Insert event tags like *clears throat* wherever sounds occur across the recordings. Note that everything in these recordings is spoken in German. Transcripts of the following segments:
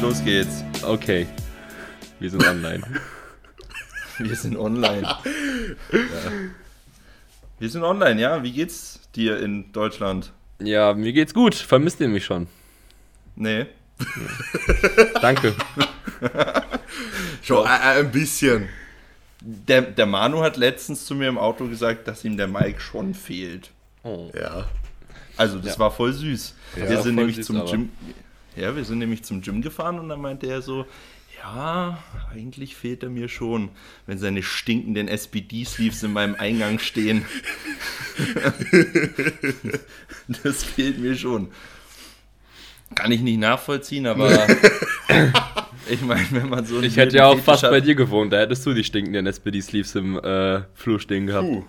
Los geht's. Okay. Wir sind online. *laughs* Wir sind online. ja. Wir sind online, ja. Wie geht's dir in Deutschland? Ja, mir geht's gut. Vermisst ihr mich schon? Nee. Danke. *laughs* Schon ein, ein bisschen. Der, der Manu hat letztens zu mir im Auto gesagt, dass ihm der Mike schon fehlt. Oh. Ja. Also das Ja. war voll süß. Ja, wir sind nämlich süß, zum aber. Gym. Ja, wir sind nämlich zum Gym gefahren und dann meinte er so, ja, eigentlich fehlt er mir schon, wenn seine stinkenden SPD-Sleeves in meinem Eingang stehen. *laughs* das fehlt mir schon. Kann ich nicht nachvollziehen, aber *laughs* ich meine, wenn man so Ich hätte ja auch fast hat- bei dir gewohnt. Da hättest du die stinkenden SPD-Sleeves im äh, Flur stehen gehabt. Puh.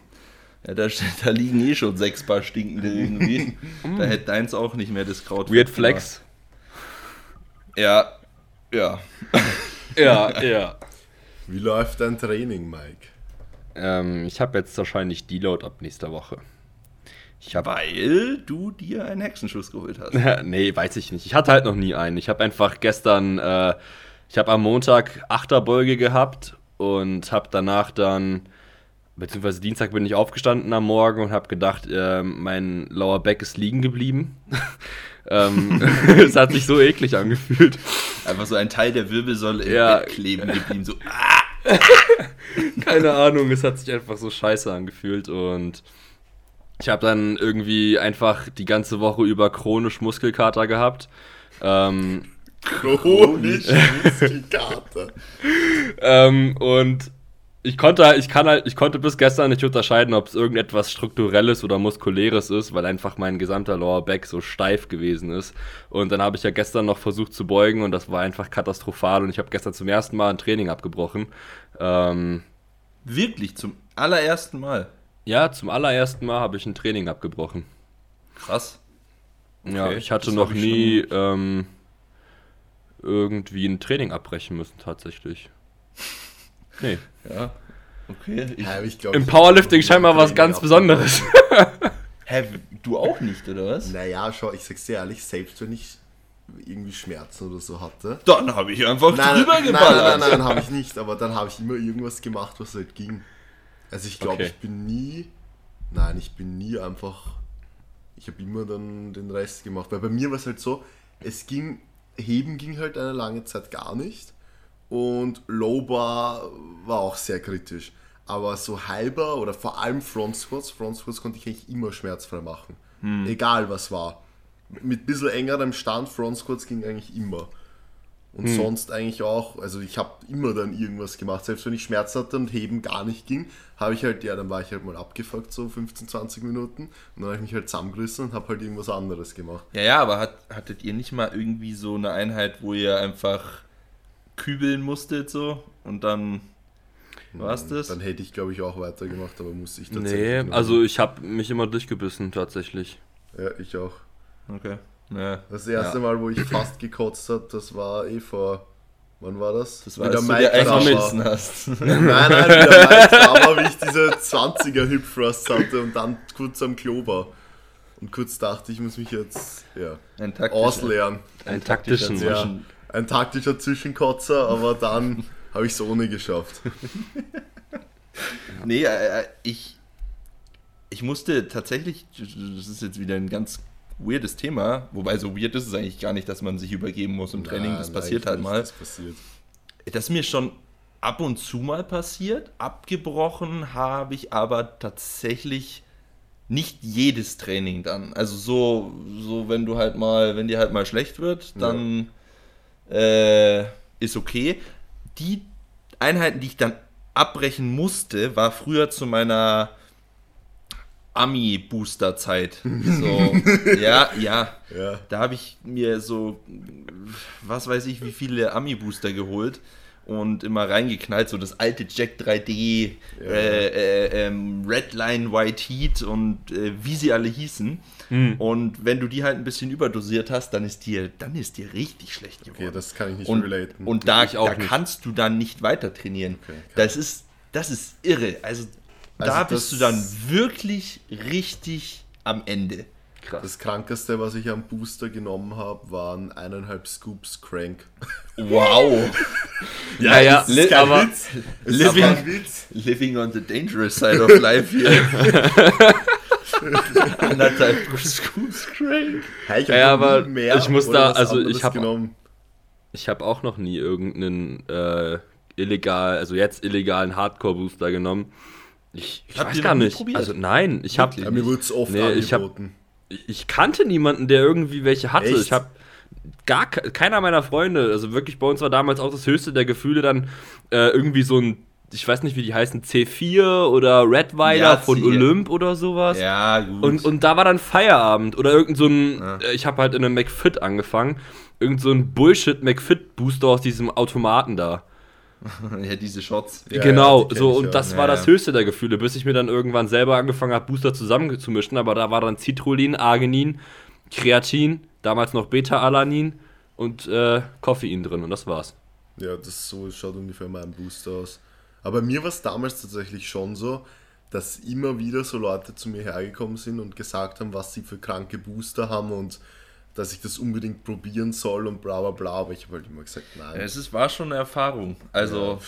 Ja, da, da liegen eh schon sechs Paar stinkende irgendwie. *laughs* da hätte deins auch nicht mehr das Kraut. Weird. Flex. Ja, ja. *laughs* Ja, ja. Wie läuft dein Training, Mike? Ähm, ich habe jetzt wahrscheinlich Deload ab nächster Woche. Ich habe Weil du dir einen Hexenschuss geholt hast. *laughs* nee, weiß ich nicht. Ich hatte halt noch nie einen. Ich habe einfach gestern, äh, ich habe am Montag Achterbeuge gehabt und habe danach dann, beziehungsweise Dienstag bin ich aufgestanden am Morgen und habe gedacht, äh, mein Lower Back ist liegen geblieben. *laughs* ähm, *laughs* es hat sich so eklig angefühlt. Einfach so ein Teil der Wirbelsäule im Ja. Bett kleben geblieben. So, ah, *laughs* Keine Ahnung, es hat sich einfach so scheiße angefühlt und ich habe dann irgendwie einfach die ganze Woche über chronisch Muskelkater gehabt. Ähm, Chronische Muskelkater. Ähm, und ich konnte, ich kann halt, ich konnte bis gestern nicht unterscheiden, ob es irgendetwas strukturelles oder muskuläres ist, weil einfach mein gesamter Lower Back so steif gewesen ist. Und dann habe ich ja gestern noch versucht zu beugen und das war einfach katastrophal und ich habe gestern zum ersten Mal ein Training abgebrochen. Ähm, wirklich zum allerersten Mal. ja, zum allerersten Mal habe ich ein Training abgebrochen. Krass. ja, Okay, ich hatte noch ich nie ähm, irgendwie ein Training abbrechen müssen tatsächlich. *laughs* Nee. Ja. Okay. Ich, Ja, ich glaub, Im Powerlifting scheinbar was ganz Besonderes. hä, du auch nicht, oder was? Naja, schau, ich sag's dir ehrlich, selbst wenn ich irgendwie Schmerzen oder so hatte. Dann habe ich einfach Nein, drüber nein, nein, geballert. nein, nein, habe ich nicht, aber dann habe ich immer irgendwas gemacht, was halt ging. Also ich glaube, Okay. ich bin nie, nein, ich bin nie einfach, ich habe immer dann den Rest gemacht, weil bei mir war es halt so, es ging, Heben ging halt eine lange Zeit gar nicht und Low Bar war auch sehr kritisch. Aber so halber oder vor allem Front Squats, Front Squats konnte ich eigentlich immer schmerzfrei machen. Egal was war. Mit ein bisschen engerem Stand, Front Squats ging eigentlich immer. Und sonst eigentlich auch, also ich habe immer dann irgendwas gemacht. Selbst wenn ich Schmerzen hatte und heben gar nicht ging, habe ich halt, ja, dann war ich halt mal abgefuckt, so 15, 20 Minuten. Und dann habe ich mich halt zusammengerissen und habe halt irgendwas anderes gemacht. Ja, ja, aber hat, hattet ihr nicht mal irgendwie so eine Einheit, wo ihr einfach kübeln musstet so und dann war's das? Dann hätte ich, glaube ich, auch weitergemacht, aber musste ich tatsächlich. Nee, also ich habe mich immer durchgebissen tatsächlich. Ja, ich auch. Okay. Ja. Das erste Ja. Mal, wo ich fast gekotzt habe, das war eh vor. Wann war das? Das war, Wie als du der dir eingeschmissen war. hast. *laughs* Nein, nein, wie der Mike war, wie ich diese 20er Hip Thrust hatte und dann kurz am Klo war. Und kurz dachte, ich muss mich jetzt ja, Ein taktischer, ausleeren. Einen taktischen. taktischer Ja, Zwischen- ein taktischer Zwischenkotzer, aber dann habe ich es ohne geschafft. *laughs* Nee, äh, äh, ich, ich musste tatsächlich, das ist jetzt wieder ein ganz weirdes Thema, wobei so weird ist es eigentlich gar nicht, dass man sich übergeben muss im Training, das passiert halt mal. Das passiert. Das ist mir schon ab und zu mal passiert. Abgebrochen habe ich aber tatsächlich nicht jedes Training dann. Also so, so wenn du halt mal, wenn dir halt mal schlecht wird, dann äh, ist okay. Die Einheiten, die ich dann abbrechen musste, war früher zu meiner Ami-Booster-Zeit. So, *laughs* ja, ja. Ja. Da habe ich mir so, was weiß ich, wie viele Ami-Booster geholt und immer reingeknallt, so das alte Jack 3D, Ja. äh, äh, ähm, Redline White Heat und äh, wie sie alle hießen. Und wenn du die halt ein bisschen überdosiert hast, dann ist dir, dann ist dir richtig schlecht geworden. Okay, das kann ich nicht und, relaten. und da, da kannst du dann nicht weiter trainieren. Okay, das ist, das ist irre. Also, da Also bist du dann wirklich richtig am Ende. Krass. Das krankeste, was ich am Booster genommen habe, waren eineinhalb Scoops Crank. *laughs* Wow. *laughs* Ja, ja, das ist kein aber Witz. Living- kein Witz. Living on the dangerous side of life hier. *laughs* Anderthalb Scoops Crank. Hey, ich Ja, aber mehr ich muss da- also ich hab- genommen. ich habe auch noch nie irgendeinen äh, illegal, also jetzt illegalen Hardcore-Booster genommen. Ich, ich weiß gar nicht. probiert? Also nein, ich habe Ja, mir wurde es oft Nee, angeboten. Ich, kannte niemanden, der irgendwie welche hatte. Echt? Ich habe gar ke- keiner meiner Freunde, also wirklich bei uns war damals auch das höchste der Gefühle dann äh, irgendwie so ein ich weiß nicht, wie die heißen, C4 oder Redweiler Ja, von Olymp oder sowas. Ja, gut. Und, und da war dann Feierabend oder irgend so ein, Ja. äh, ich habe halt in einem McFit angefangen, irgend so ein Bullshit McFit Booster aus diesem Automaten da. *laughs* ja, diese Shots. Ja, genau, ja, die so und ja. das Ja, war ja. das höchste der Gefühle, bis ich mir dann irgendwann selber angefangen habe, Booster zusammenzumischen, aber da war dann Citrullin, Arginin, Kreatin, damals noch Beta-Alanin und äh, Koffein drin und das war's. Ja, das so schaut ungefähr mein Booster aus. Aber mir war es damals tatsächlich schon so, dass immer wieder so Leute zu mir hergekommen sind und gesagt haben, was sie für kranke Booster haben und dass ich das unbedingt probieren soll und bla bla bla. Aber ich habe halt immer gesagt, nein. Es ist, war schon eine Erfahrung. Also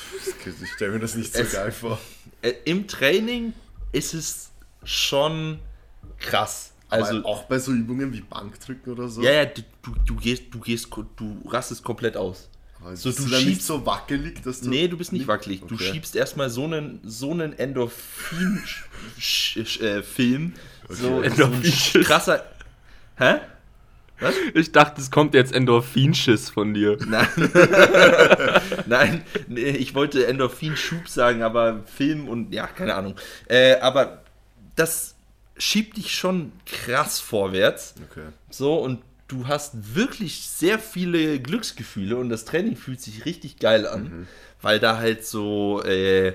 Ja, ich stelle mir das nicht so Es- geil vor. äh, im Training ist es schon krass. Also Also auch bei so Übungen wie Bankdrücken oder so. ja, ja, du, du, du gehst, du gehst, du rastest komplett aus. Aber so, bist du du dann nicht schiebst- so wackelig, dass du. Nee, du bist nicht wackelig. Du Okay. schiebst erstmal so einen, so einen Endorphin-Film. So, *laughs* so ein krasser. Hä? Ich dachte, es kommt jetzt Endorphinschiss von dir. Nein. *laughs* Nein, nee, ich wollte Endorphin-Schub sagen, aber Film und ja, keine Ahnung. Äh, aber das schiebt dich schon krass vorwärts. Okay. So, und du hast wirklich sehr viele Glücksgefühle und das Training fühlt sich richtig geil an, weil da halt so äh,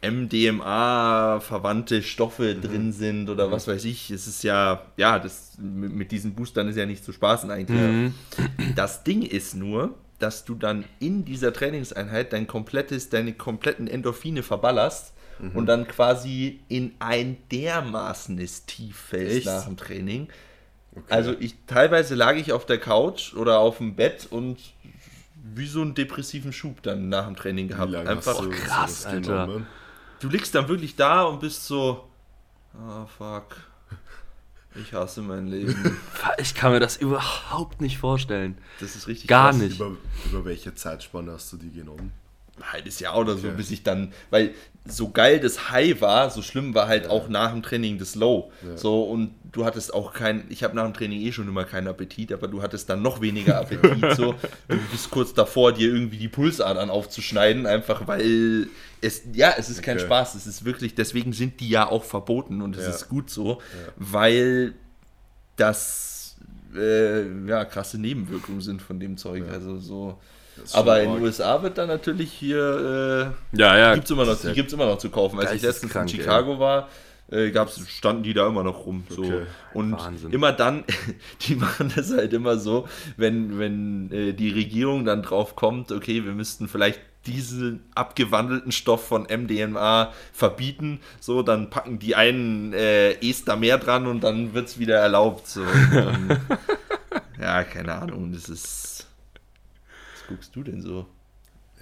MDMA-verwandte Stoffe drin sind oder was weiß ich. Es ist ja, ja, das mit diesen Boostern ist ja nicht zu spaßen eigentlich. Das Ding ist nur, dass du dann in dieser Trainingseinheit dein komplettes, deine kompletten Endorphine verballerst und dann quasi in ein dermaßenes Tief fällst nach dem Training. okay. Also ich teilweise lag ich auf der Couch oder auf dem Bett und wie so einen depressiven Schub dann nach dem Training gehabt. Einfach, krass, Alter. genommen? Du liegst dann wirklich da und bist so, ah fuck, ich hasse mein Leben. *laughs* Ich kann mir das überhaupt nicht vorstellen. Das ist richtig Gar krass. nicht. Über, über welche Zeitspanne hast du die genommen? Ein halbes Jahr oder so, Okay. bis ich dann, weil so geil das High war, so schlimm war halt auch nach dem Training das Low. Ja. So und du hattest auch kein, ich habe nach dem Training eh schon immer keinen Appetit, aber du hattest dann noch weniger *laughs* Appetit. so, du bist kurz davor, dir irgendwie die Pulsadern aufzuschneiden, einfach weil es, ja, es ist kein Okay. Spaß, es ist wirklich, deswegen sind die ja auch verboten und es Ja. ist gut so, weil das äh, ja krasse Nebenwirkungen sind von dem Zeug. Ja. Also so. Aber in den. USA wird dann natürlich hier, Ja, äh, ja. gibt's immer noch, das ist die ja- gibt's immer noch zu kaufen. Als ich letztens in Geisteskrank, Chicago war, äh, gab's, standen die da immer noch rum. So. Okay. Und Wahnsinn. immer dann, *laughs* die machen das halt immer so, wenn, wenn äh, die Regierung dann drauf kommt, okay, wir müssten vielleicht diesen abgewandelten Stoff von MDMA verbieten, so, dann packen die einen äh, Ester mehr dran und dann wird's wieder erlaubt. So. Dann, *laughs* ja, keine Ahnung, das ist. Was guckst du denn so?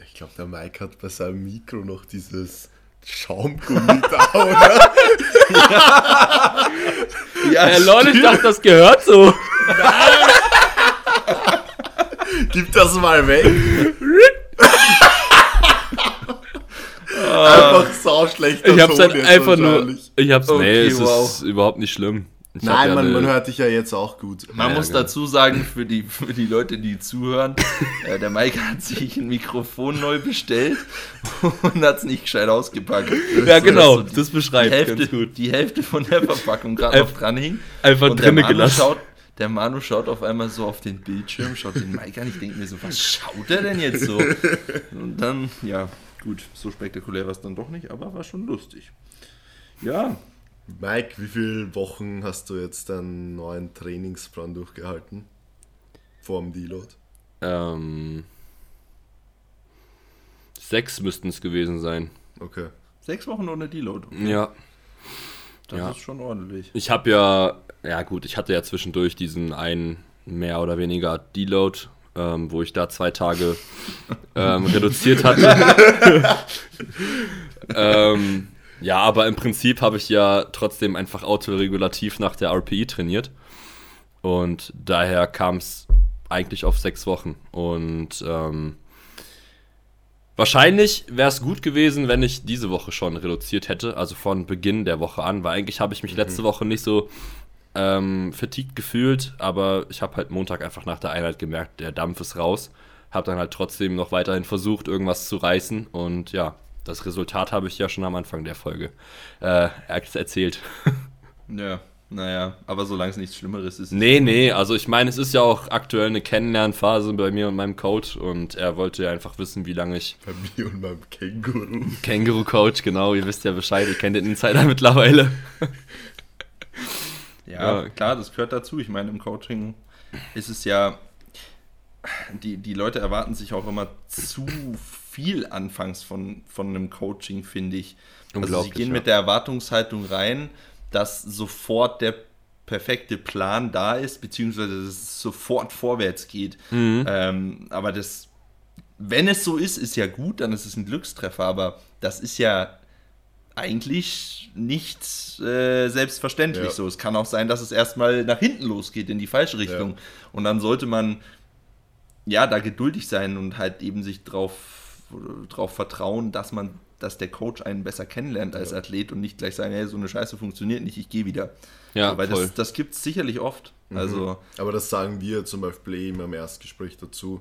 Ich glaube, der Mike hat bei seinem Mikro noch dieses Schaumgummi da, oder? *laughs* Ja, Äh, Lol, ich dachte, das gehört so. *laughs* Gib das mal weg. Einfach sauschlechter Ich hab's halt einfach nur. Ich hab's. Okay, nee, es wow. ist überhaupt nicht schlimm. Ich Nein, ja man, eine- man hört dich ja jetzt auch gut. Man Ja, muss genau. dazu sagen, für die, für die Leute, die zuhören, äh, der Mike hat sich ein Mikrofon neu bestellt und hat es nicht gescheit ausgepackt. Ja, genau, So, die- das Die beschreibt Hälfte, ganz gut. die Hälfte von der Verpackung gerade noch dran hing. Einfach Und der drinnen Manu, gelassen. schaut, der Manu schaut auf einmal so auf den Bildschirm, schaut den Mike an. Ich denke mir so, was schaut er denn jetzt so? Und dann, ja, gut, so spektakulär war es dann doch nicht, aber war schon lustig. Ja, Mike, wie viele Wochen hast du jetzt deinen neuen Trainingsplan durchgehalten? Vor dem Deload? Ähm, sechs müssten es gewesen sein. Okay. sechs Wochen ohne Deload. Ja. Das Ja. ist schon ordentlich. Ich habe ja ja gut, ich hatte ja zwischendurch diesen einen mehr oder weniger Deload, ähm, wo ich da zwei Tage ähm, reduziert hatte. *laughs* ähm, ja, aber im Prinzip habe ich ja trotzdem einfach autoregulativ nach der RPI trainiert. Und daher kam es eigentlich auf sechs Wochen. Und ähm, wahrscheinlich wäre es gut gewesen, wenn ich diese Woche schon reduziert hätte, also von Beginn der Woche an, weil eigentlich habe ich mich letzte Woche nicht so ähm, fatigued gefühlt, aber ich habe halt Montag einfach nach der Einheit gemerkt, der Dampf ist raus. Habe dann halt trotzdem noch weiterhin versucht, irgendwas zu reißen und ja, das Resultat habe ich ja schon am Anfang der Folge äh, erzählt. *laughs* Ja, naja, aber solange es nichts Schlimmeres ist. Nee, nee, also ich meine, es ist ja auch aktuell eine Kennenlernphase bei mir und meinem Coach und er wollte ja einfach wissen, wie lange ich. Bei mir und meinem Känguru. Känguru-Coach, genau, ihr wisst ja Bescheid, ihr kennt den Insider mittlerweile. *laughs* Ja, ja, klar, das gehört dazu. Ich meine, im Coaching ist es ja, die, die Leute erwarten sich auch immer zu viel anfangs von, von einem Coaching, finde ich. Also sie gehen ja. mit der Erwartungshaltung rein, dass sofort der perfekte Plan da ist, beziehungsweise dass es sofort vorwärts geht. Mhm. Ähm, aber das, wenn es so ist, ist ja gut, dann ist es ein Glückstreffer, aber das ist ja eigentlich nicht äh, selbstverständlich ja. so. Es kann auch sein, dass es erstmal nach hinten losgeht, in die falsche Richtung. Ja. Und dann sollte man ja da geduldig sein und halt eben sich drauf, drauf vertrauen, dass man, dass der Coach einen besser kennenlernt als ja. Athlet und nicht gleich sagen, hey, so eine Scheiße funktioniert nicht, ich gehe wieder. Ja, so, weil voll. das, das gibt es sicherlich oft. Mhm. Also, Aber das sagen wir zum Beispiel immer im Erstgespräch dazu,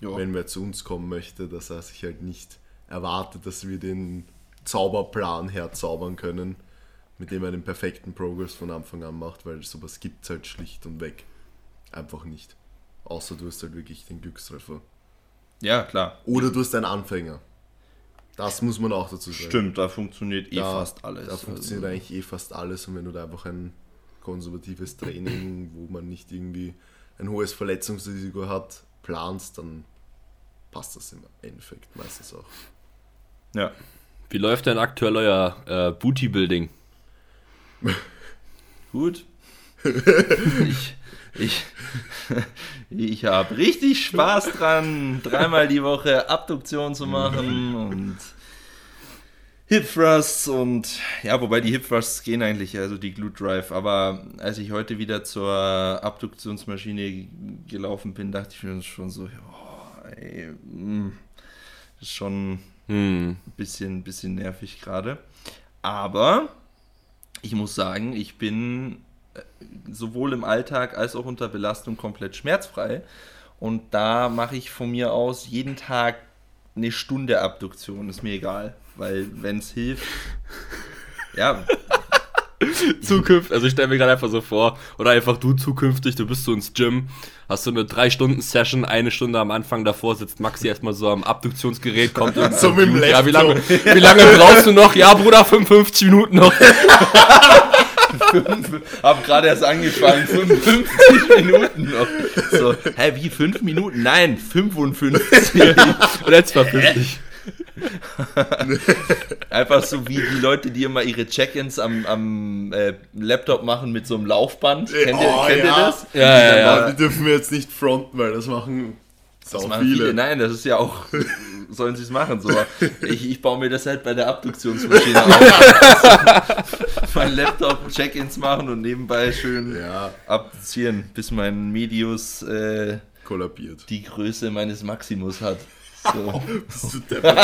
wenn wer zu uns kommen möchte, dass er sich halt nicht erwartet, dass wir den Zauberplan herzaubern können, mit dem er den perfekten Progress von Anfang an macht, weil sowas gibt es halt schlicht und weg einfach nicht. Außer du hast halt wirklich den Glückstreffer. Ja, klar. Oder du hast einen Anfänger. Das muss man auch dazu sagen. Stimmt, da funktioniert eh da, fast alles. Da funktioniert also. eigentlich eh fast alles und wenn du da einfach ein konservatives Training, wo man nicht irgendwie ein hohes Verletzungsrisiko hat, planst, dann passt das im Endeffekt meistens auch. Ja. Wie läuft denn aktuell euer äh, Booty-Building? *laughs* Gut. ich ich, ich habe richtig Spaß dran, dreimal die Woche Abduktion zu machen und Hip Thrusts und ja, wobei die Hip Thrusts gehen eigentlich, also die Glute Drive. Aber als ich heute wieder zur Abduktionsmaschine gelaufen bin, dachte ich mir schon so, oh, ey, mh, mm, ist schon hm. Bisschen, bisschen nervig gerade. Aber ich muss sagen, ich bin äh, sowohl im Alltag als auch unter Belastung komplett schmerzfrei. Und da mache ich von mir aus jeden Tag eine Stunde Abduktion, ist mir egal. Weil wenn es hilft, *laughs* ja, *laughs* zukünftig, also ich stelle mir gerade einfach so vor, oder einfach du zukünftig, du bist so ins Gym, hast so eine 3-Stunden-Session, eine Stunde am Anfang davor sitzt Maxi erstmal so am Abduktionsgerät, kommt und *laughs* so mit dem Ja, wie lange, wie lange brauchst du noch? Ja, Bruder, 55 Minuten noch. *laughs* hab gerade erst angefangen, 55 Minuten noch. So, hä, wie 5 Minuten? Nein, 55. Und jetzt war 50. *laughs* Einfach so wie die Leute, die immer ihre Check-ins am, am äh, Laptop machen mit so einem Laufband. Kennt, oh, ihr, kennt ja. ihr das? Ja, ja, ja. Die dürfen wir jetzt nicht fronten, weil das machen das machen viele. viele. Nein, das ist ja auch, *laughs* sollen sie es machen. So. Ich, ich baue mir das halt bei der Abduktionsmaschine auf. *laughs* mein Laptop Check-ins machen und nebenbei schön ja. abduzieren, bis mein Medius äh, kollabiert. Die Größe meines Maximus hat. So. Bist du deppert?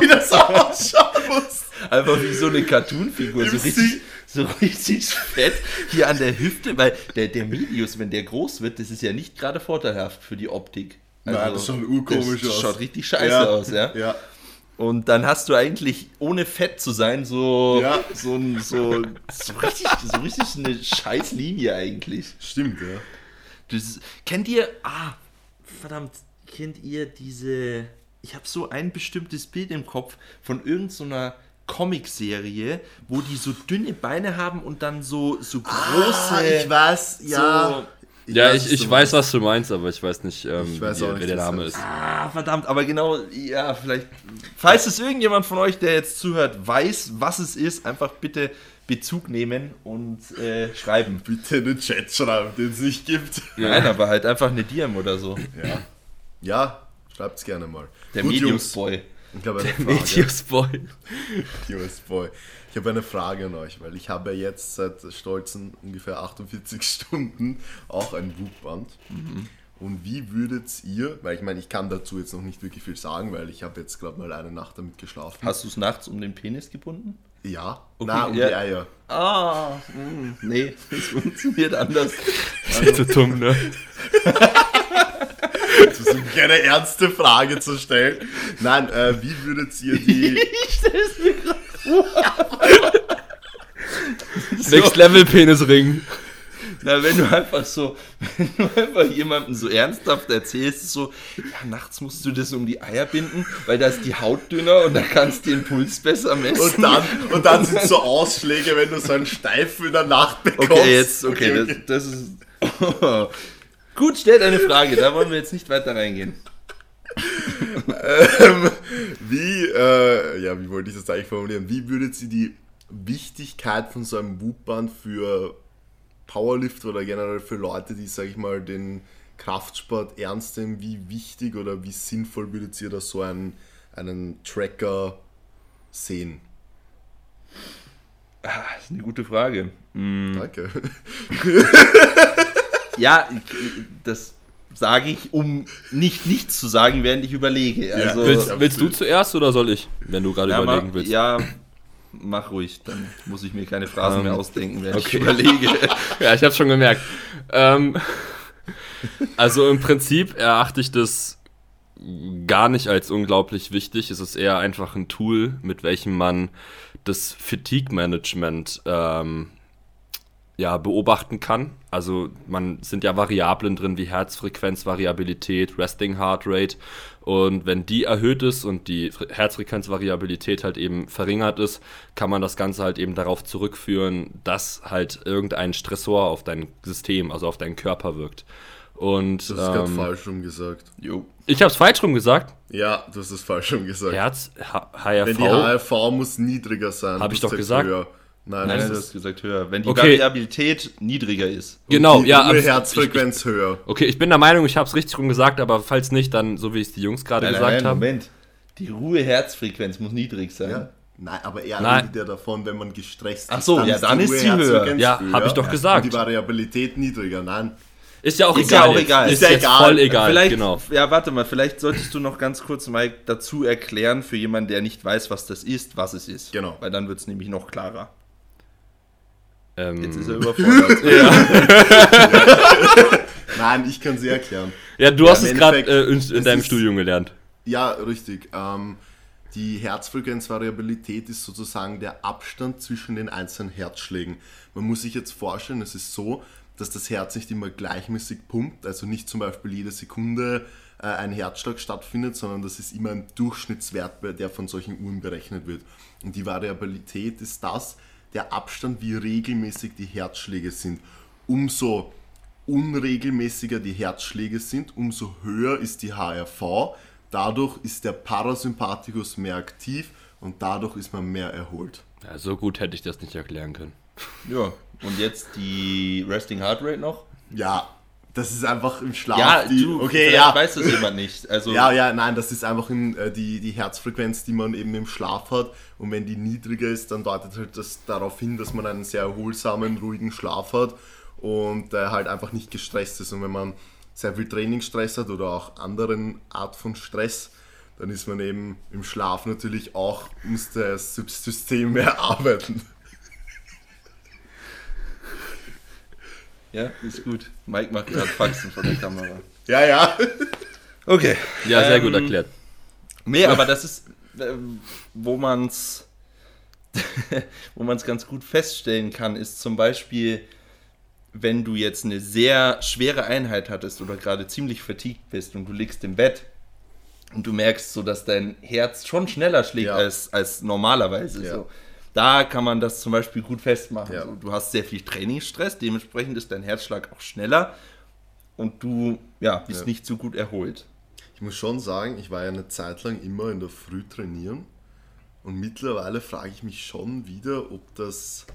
wie das *laughs* ausschauen muss. Einfach wie so eine Cartoon-Figur. So richtig, so richtig fett hier an der Hüfte, weil der, der Medius, wenn der groß wird, das ist ja nicht gerade vorteilhaft für die Optik. Also, Nein, das schaut urkomisch aus. schaut richtig scheiße ja. aus, ja. ja. Und dann hast du eigentlich, ohne fett zu sein, so, ja. so, so, so, richtig, so richtig eine scheiß Linie eigentlich. Stimmt, ja. Das, kennt ihr, ah, verdammt, kennt ihr diese. Ich habe so ein bestimmtes Bild im Kopf von irgendeiner so Comicserie, wo die so dünne Beine haben und dann so, so ah, große. Ah, ich weiß, ja. So, ich ja, weiß, ich, ich weiß, was du meinst, aber ich weiß nicht, ähm, ich weiß wie, nicht, wer der Name ist. Ah, verdammt, aber genau, ja, vielleicht. Falls es irgendjemand von euch, der jetzt zuhört, weiß, was es ist, einfach bitte Bezug nehmen und äh, schreiben. Bitte in den Chat schreiben, den es nicht gibt. Nein, aber halt einfach eine DM oder so. Ja. Ja, schreibt's gerne mal. Der Jungs, Mediumsboy. Ich habe eine Frage. Mediusboy. Mediums Boy. Ich habe eine Frage an euch, weil ich habe ja jetzt seit stolzen ungefähr 48 *laughs* Stunden auch ein Wubband. Und wie würdet ihr, weil ich meine, ich kann dazu jetzt noch nicht wirklich viel sagen, weil ich habe jetzt gerade mal eine Nacht damit geschlafen. Hast du es nachts um den Penis gebunden? Ja, Okay, na, um ja. die Eier. Ah, mh, nee, das funktioniert anders. *laughs* so dumm, ne? *laughs* Das ist keine ernste Frage zu stellen. Nein, äh, wie würdet ihr die... *laughs* Ich stell's mir gerade *laughs* Next Level Penisring. Na, wenn du einfach so, *laughs* wenn du einfach jemandem so ernsthaft erzählst, so, ja, nachts musst du das um die Eier binden, weil da ist die Haut dünner und da kannst du den Puls besser messen. Und dann, und dann sind so Ausschläge, wenn du so einen Steifen in der Nacht bekommst. Okay, jetzt, okay, Das, das ist. Gut, stellt eine Frage, da wollen wir jetzt nicht weiter reingehen. Ähm, wie, äh, ja, wie wollte ich das eigentlich formulieren? Wie würdet ihr die Wichtigkeit von so einem Wubband für Powerlift oder generell für Leute, die, sag ich mal, den Kraftsport ernst nehmen, wie wichtig oder wie sinnvoll würdet ihr da so einen, einen Tracker sehen? Ah, das ist eine gute Frage. Hm, Danke. *laughs* Ja, das sage ich, um nicht nichts zu sagen, während ich überlege. Also, Willst, willst du zuerst oder soll ich, wenn du gerade ja, überlegen mach, willst? ja, mach ruhig, dann muss ich mir keine Phrasen Ähm, mehr ausdenken, während okay. ich überlege. *laughs* Ja, ich habe schon gemerkt. Ähm, also im Prinzip erachte ich das gar nicht als unglaublich wichtig. Es ist eher einfach ein Tool, mit welchem man das Fatigue-Management ähm, ja, beobachten kann. Also man sind ja Variablen drin wie Herzfrequenz, Variabilität, Resting Heart Rate. Und wenn die erhöht ist und die Fre- Herzfrequenzvariabilität halt eben verringert ist, kann man das Ganze halt eben darauf zurückführen, dass halt irgendein Stressor auf dein System, also auf deinen Körper wirkt. Und Das ist gerade ähm, falsch rum gesagt. Jo. ich habe es falsch rum gesagt. Ja, du hast es falsch rum gesagt. Herz, H Wenn die HRV. HRV muss niedriger sein. Hab du ich doch gesagt. Höher. Nein, Nein, das du ist hast gesagt höher. Wenn die Okay. Variabilität niedriger ist. Genau, die ja. Abs- Herzfrequenz höher. Okay, ich bin der Meinung, ich habe es richtig rum gesagt, aber falls nicht, dann so wie es die Jungs gerade gesagt nein, haben. Moment. Die Ruhe-Herzfrequenz muss niedrig sein. Ja. Nein, aber er Nein. redet ja davon, wenn man gestresst Ach so, ja, dann die ist sie höher. Ja, hab ich doch gesagt. Und die Variabilität niedriger. Nein. Ist ja auch Ist egal. ja auch egal. Ist, Ist ja jetzt egal. voll egal. Vielleicht, genau. ja, warte mal, vielleicht solltest du noch ganz kurz mal dazu erklären, für jemanden, der nicht weiß, was das ist, was es ist. Genau. Weil dann wird es nämlich noch klarer. Ähm, Jetzt ist er überfordert. *laughs* *laughs* Nein, ich kann sie erklären. ja, du Ja, hast es gerade äh, in, in deinem ist- Studium gelernt. Ja, richtig. Ähm, die Herzfrequenzvariabilität ist sozusagen der Abstand zwischen den einzelnen Herzschlägen. Man muss sich jetzt vorstellen, es ist so, dass das Herz nicht immer gleichmäßig pumpt, also nicht zum Beispiel jede Sekunde äh, ein Herzschlag stattfindet, sondern das ist immer ein Durchschnittswert, der von solchen Uhren berechnet wird. Und die Variabilität ist das, der Abstand, wie regelmäßig die Herzschläge sind. Umso unregelmäßiger die Herzschläge sind, umso höher ist die HRV. Dadurch ist der Parasympathikus mehr aktiv und dadurch ist man mehr erholt. Ja, so gut hätte ich das nicht erklären können. ja, und jetzt die Resting Heart Rate noch? Ja, das ist einfach im Schlaf. Ja, die, du, okay, ja. weiß das jemand nicht. Also, Ja, ja, nein, das ist einfach in, äh, die, die Herzfrequenz, die man eben im Schlaf hat. Und wenn die niedriger ist, dann deutet halt das darauf hin, dass man einen sehr erholsamen, ruhigen Schlaf hat und äh, halt einfach nicht gestresst ist. Und wenn man sehr viel Trainingsstress hat oder auch anderen Art von Stress, dann ist man eben im Schlaf natürlich auch, muss das System *laughs* mehr arbeiten. Ja, ist gut. Mike macht gerade Faxen von der Kamera. Ja, ja. Okay. Ja, sehr Ähm, gut erklärt. Nee, aber das ist, ähm, wo man es *laughs* wo man es ganz gut feststellen kann, ist zum Beispiel, wenn du jetzt eine sehr schwere Einheit hattest oder gerade ziemlich fatigued bist und du liegst im Bett und du merkst so, dass dein Herz schon schneller schlägt Ja. als, als normalerweise. Ja. So. Da kann man das zum Beispiel gut festmachen. Ja. Du hast sehr viel Trainingsstress, dementsprechend ist dein Herzschlag auch schneller und du ja, bist Ja. nicht so gut erholt. Ich muss schon sagen, ich war ja eine Zeit lang immer in der Früh trainieren und mittlerweile frage ich mich schon wieder, ob das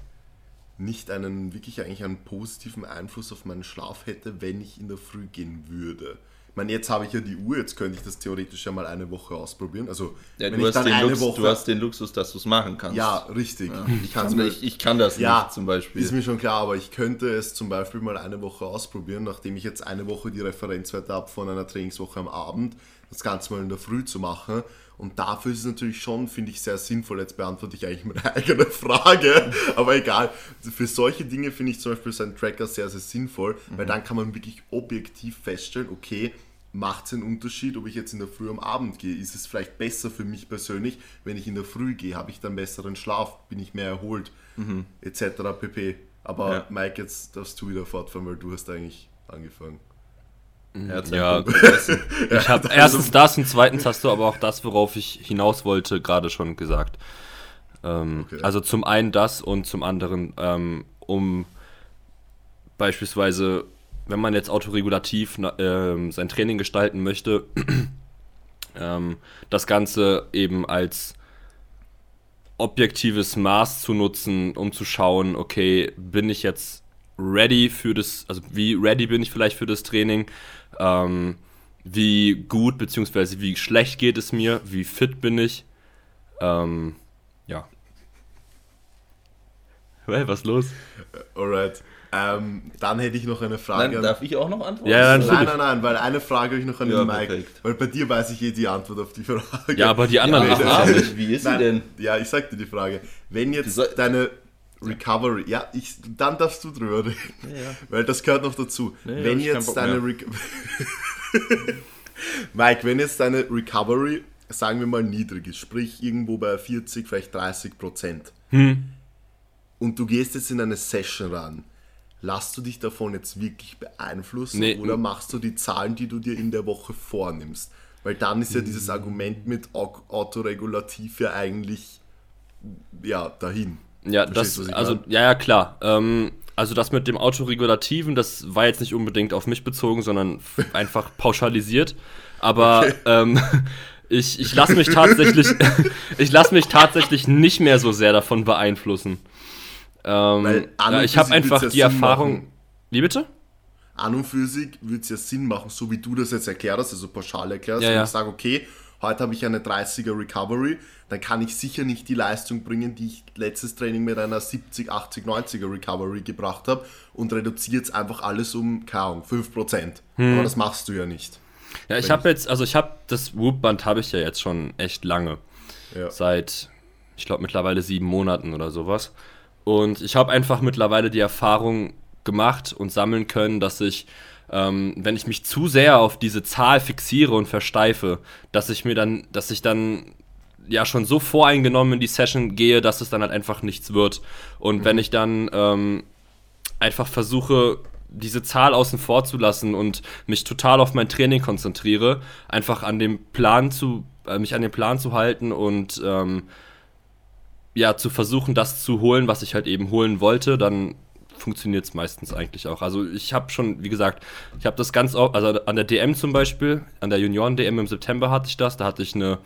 nicht einen wirklich eigentlich einen positiven Einfluss auf meinen Schlaf hätte, wenn ich in der Früh gehen würde. Ich meine, jetzt habe ich ja die Uhr, jetzt könnte ich das theoretisch ja mal eine Woche ausprobieren. Also, Ja, wenn du, ich hast dann den eine Lux, Woche. du hast den Luxus, dass du es machen kannst. ja, richtig. Ich, Ich kann, mir, ich, ich kann das Ja, nicht zum Beispiel. Ist mir schon klar, aber ich könnte es zum Beispiel mal eine Woche ausprobieren, nachdem ich jetzt eine Woche die Referenzwerte habe von einer Trainingswoche am Abend, das Ganze mal in der Früh zu machen. Und dafür ist es natürlich schon, finde ich, sehr sinnvoll. Jetzt beantworte ich eigentlich meine *laughs* eigene Frage, aber egal. Für solche Dinge finde ich zum Beispiel so ein Tracker sehr, sehr sinnvoll, weil dann kann man wirklich objektiv feststellen, okay, macht es einen Unterschied, ob ich jetzt in der Früh am Abend gehe? Ist es vielleicht besser für mich persönlich, wenn ich in der Früh gehe? Habe ich dann besseren Schlaf? Bin ich mehr erholt? Etc. pp. Aber Ja. Mike, jetzt darfst du wieder fortfahren, weil du hast eigentlich angefangen. Hat's Ja. *laughs* Ich habe erstens das und zweitens hast du aber auch das, worauf ich hinaus wollte, gerade schon gesagt. Ähm, Okay. Also zum einen das und zum anderen, ähm, um beispielsweise, wenn man jetzt autoregulativ ähm, sein Training gestalten möchte, *clears throat* ähm, das Ganze eben als objektives Maß zu nutzen, um zu schauen, okay, bin ich jetzt ready für das, also wie ready bin ich vielleicht für das Training, ähm, wie gut bzw. wie schlecht geht es mir, wie fit bin ich, ähm, ja. *laughs* Hey, was los? Alright. Ähm, dann hätte ich noch eine Frage. An- darf ich auch noch antworten? Ja, nein, nein, nein, weil eine Frage habe ich noch an Ja, den Mike. perfekt. Weil bei dir weiß ich eh die Antwort auf die Frage. Ja, aber die anderen Ja, nicht. Wie ist sie Nein, denn? Ja, ich sag dir die Frage. Wenn jetzt deine Recovery, ja, ich, dann darfst du drüber reden, ja. *laughs* weil das gehört noch dazu. Nee, wenn jetzt deine *laughs* Mike, wenn jetzt deine Recovery, sagen wir mal, niedrig ist, sprich irgendwo bei 40, vielleicht 30 Prozent, Hm. und du gehst jetzt in eine Session ran, Lass du dich davon jetzt wirklich beeinflussen Nee. oder machst du die Zahlen, die du dir in der Woche vornimmst? Weil dann ist ja dieses Argument mit Au- Autoregulativ ja eigentlich ja dahin. Ja, Verstehst das, also, ja, ja, klar. Ähm, also das mit dem Autoregulativen, das war jetzt nicht unbedingt auf mich bezogen, sondern *laughs* einfach pauschalisiert. Aber ähm, *laughs* ich, ich lasse mich tatsächlich, *laughs* ich lasse mich tatsächlich nicht mehr so sehr davon beeinflussen. Ähm, ja, ich habe einfach die ja Sinn Erfahrung. machen. Wie bitte? An und für sich würde es ja Sinn machen, so wie du das jetzt erklärst, also pauschal erklärst, Ja, wenn ja. ich sage, okay, heute habe ich eine 30er Recovery, dann kann ich sicher nicht die Leistung bringen, die ich letztes Training mit einer 70, 80, 90er Recovery gebracht habe und reduziere jetzt einfach alles um, keine Ahnung, 5%. Hm. Aber das machst du ja nicht. Ja, ich habe jetzt, also ich habe das Whoop-Band habe ich ja jetzt schon echt lange. Ja. Seit, ich glaube, mittlerweile sieben Monaten oder sowas. Und ich habe einfach mittlerweile die Erfahrung gemacht und sammeln können, dass ich, ähm, wenn ich mich zu sehr auf diese Zahl fixiere und versteife, dass ich mir dann, dass ich dann ja schon so voreingenommen in die Session gehe, dass es dann halt einfach nichts wird. Und wenn ich dann ähm, einfach versuche, diese Zahl außen vor zu lassen und mich total auf mein Training konzentriere, einfach an dem Plan zu, äh, mich an den Plan zu halten und ähm, ja, zu versuchen, das zu holen, was ich halt eben holen wollte, dann funktioniert es meistens eigentlich auch. Also ich habe schon, wie gesagt, ich habe das ganz oft, also an der DM zum Beispiel, an der Junioren-DM im September hatte ich das, da hatte ich eine,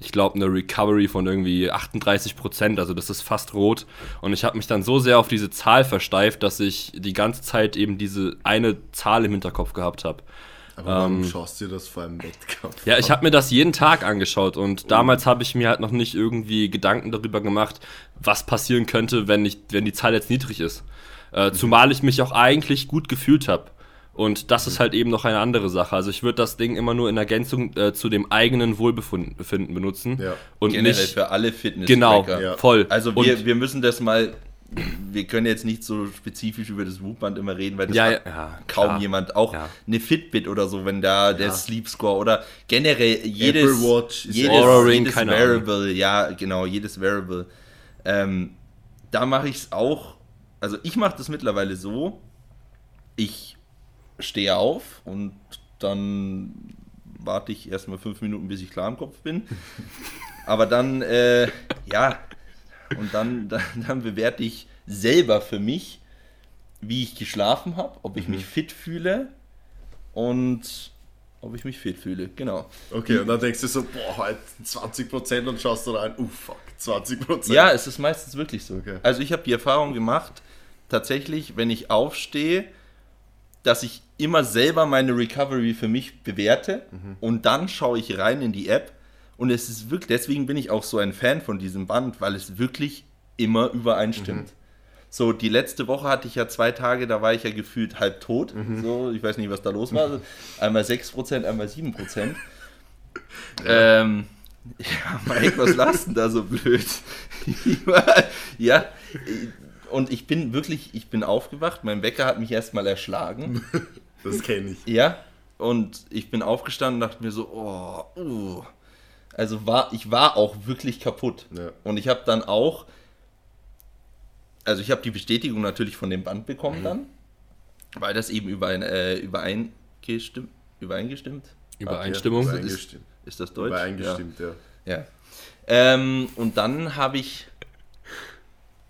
ich glaube, eine Recovery von irgendwie 38 Prozent, also das ist fast rot. Und ich habe mich dann so sehr auf diese Zahl versteift, dass ich die ganze Zeit eben diese eine Zahl im Hinterkopf gehabt habe. Aber warum Ähm, schaust du dir das vor einem Wettkampf Ja, ich habe mir das jeden Tag angeschaut und damals habe ich mir halt noch nicht irgendwie Gedanken darüber gemacht, was passieren könnte, wenn, ich, wenn die Zahl jetzt niedrig ist. Äh, zumal ich mich auch eigentlich gut gefühlt habe. Und das ist halt eben noch eine andere Sache. Also ich würde das Ding immer nur in Ergänzung äh, zu dem eigenen Wohlbefinden Befinden benutzen. Ja. Und Generell nicht. für alle fitness Genau, Ja. voll. Also wir, und, wir müssen das mal, wir können jetzt nicht so spezifisch über das Whoop-Band immer reden, weil das Ja, hat ja, kaum klar. jemand. Auch Ja. eine Fitbit oder so, wenn da der Ja. Sleep Score oder generell jedes, Apple Watch jedes, Aura Ring, jedes keine Variable, ja genau, jedes Variable. Ähm, da mache ich es auch, also ich mache das mittlerweile so, ich stehe auf und dann warte ich erstmal fünf Minuten, bis ich klar im Kopf bin. *laughs* Aber dann, äh, ja, und dann, dann, dann bewerte ich selber für mich, wie ich geschlafen habe, ob ich mich fit fühle und ob ich mich fit fühle, genau. Okay, und dann denkst du so, boah, heute 20% und schaust du rein, uh fuck, 20%. Ja, es ist meistens wirklich so. Okay. Also ich habe die Erfahrung gemacht, tatsächlich, wenn ich aufstehe, dass ich immer selber meine Recovery für mich bewerte und dann schaue ich rein in die App und es ist wirklich, deswegen bin ich auch so ein Fan von diesem Band, weil es wirklich immer übereinstimmt. So, die letzte Woche hatte ich ja zwei Tage, da war ich ja gefühlt halb tot. So, ich weiß nicht, was da los war. Einmal 6%, einmal 7%. *laughs* ähm, ja, Mike, was lachst denn da so blöd? *laughs* ja, und ich bin wirklich, ich bin aufgewacht, mein Wecker hat mich erstmal erschlagen. *laughs* Das kenne ich. Ja, und ich bin aufgestanden und dachte mir so, oh, uh. Also war, ich war auch wirklich kaputt. Ja. Und ich habe dann auch, also ich habe die Bestätigung natürlich von dem Band bekommen dann, weil das eben überein, äh, übereingestimmt, übereingestimmt? Übereinstimmung. Ja, Ist, Übereingestimmt. ist das Deutsch? Übereingestimmt, ja. Ja. ja. Ähm, und dann habe ich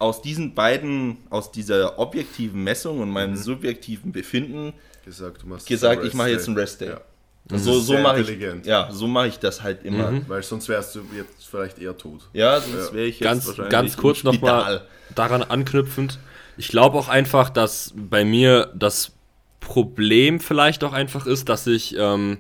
aus diesen beiden, aus dieser objektiven Messung und meinem subjektiven Befinden Gesagt, du machst gesagt, ich mache jetzt einen Rest Day. Ja. So, so mache ich, intelligent. ja, so mache ich das halt immer. Weil sonst wärst du jetzt vielleicht eher tot. Ja, sonst Ja. wäre ich jetzt ganz, wahrscheinlich ganz kurz nochmal daran anknüpfend. Ich glaube auch einfach, dass bei mir das Problem vielleicht auch einfach ist, dass ich, ähm,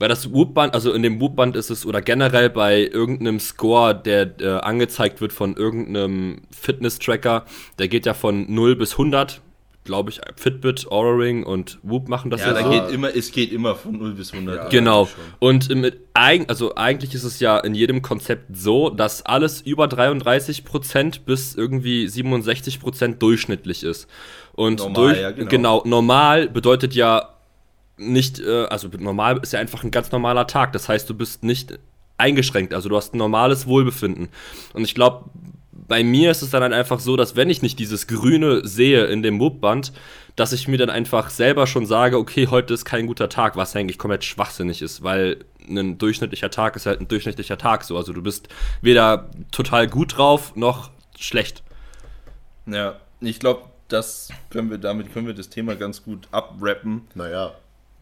weil das Whoop-Band, also in dem Whoop-Band ist es, oder generell bei irgendeinem Score, der äh, angezeigt wird von irgendeinem Fitness-Tracker, der geht ja von 0 bis 100, glaube ich, Fitbit, Aura Ring und Whoop machen das Ja, ja, da so. geht immer, es geht immer von 0 bis 100. Ja. Genau. Und eig- also eigentlich ist es ja in jedem Konzept so, dass alles über 33% bis irgendwie 67% durchschnittlich ist. Und Normal, durch, ja, genau. genau. normal bedeutet ja nicht, äh, also normal ist ja einfach ein ganz normaler Tag. Das heißt, du bist nicht eingeschränkt, also du hast ein normales Wohlbefinden. Und ich glaube, bei mir ist es dann halt einfach so, dass wenn ich nicht dieses Grüne sehe in dem Whoop-Band, dass ich mir dann einfach selber schon sage, okay, heute ist kein guter Tag, was eigentlich komplett schwachsinnig ist, weil ein durchschnittlicher Tag ist halt ein durchschnittlicher Tag so. Also du bist weder total gut drauf noch schlecht. Ja, ich glaube, das können wir, damit können wir das Thema ganz gut abrappen. Naja,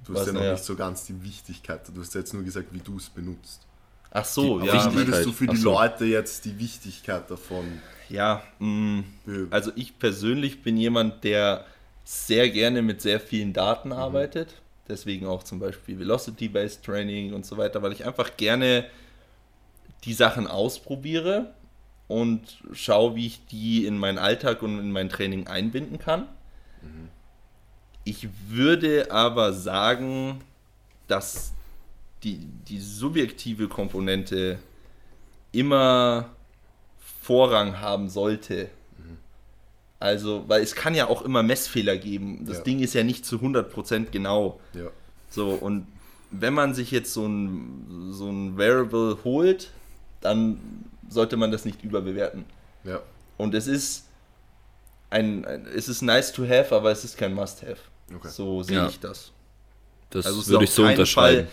du hast Was, ja noch naja? nicht so ganz die Wichtigkeit. Du hast jetzt nur gesagt, wie du es benutzt. Ach so, Wie ja. würdest du für die so. Leute jetzt die Wichtigkeit davon Ja, mh, behören? also ich persönlich bin jemand, der sehr gerne mit sehr vielen Daten arbeitet. Deswegen auch zum Beispiel Velocity-Based Training und so weiter, weil ich einfach gerne die Sachen ausprobiere und schaue, wie ich die in meinen Alltag und in mein Training einbinden kann. Ich würde aber sagen, dass die, die subjektive Komponente immer Vorrang haben sollte. Also, weil es kann ja auch immer Messfehler geben. Das Ja. Ding ist ja nicht zu 100% genau. ja. So, und wenn man sich jetzt so ein, so ein Variable holt, dann sollte man das nicht überbewerten. ja. Und es ist ein, ein es ist nice to have, aber es ist kein must have. Okay. So sehe Ja. ich das. Das Also würde ich so unterscheiden. Fall,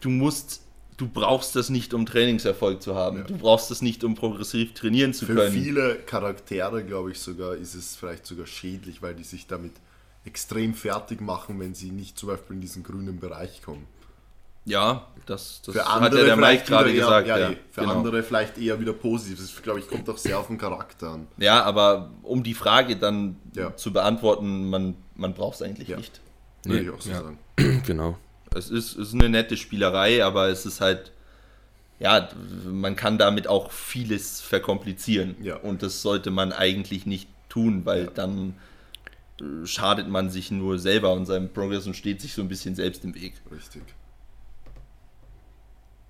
du musst, du brauchst das nicht, um Trainingserfolg zu haben. Ja. Du brauchst das nicht, um progressiv trainieren zu Für können. viele Charaktere, glaube ich sogar, ist es vielleicht sogar schädlich, weil die sich damit extrem fertig machen, wenn sie nicht zum Beispiel in diesen grünen Bereich kommen. Ja, das, das Für hat andere ja der Mike vielleicht gerade wieder gesagt. eher, Ja, eh, für genau. andere vielleicht eher wieder positiv. Das, glaube ich, kommt auch sehr auf den Charakter an. ja, aber um die Frage dann Ja. zu beantworten, man, man braucht es eigentlich Ja. nicht. Würde Nee, ich auch so ja. sagen. *clears throat* genau. Es ist, es ist eine nette Spielerei, aber es ist halt, ja, man kann damit auch vieles verkomplizieren. Ja. Und das sollte man eigentlich nicht tun, weil Ja. dann äh, schadet man sich nur selber und seinem Progress und steht sich so ein bisschen selbst im Weg. Richtig.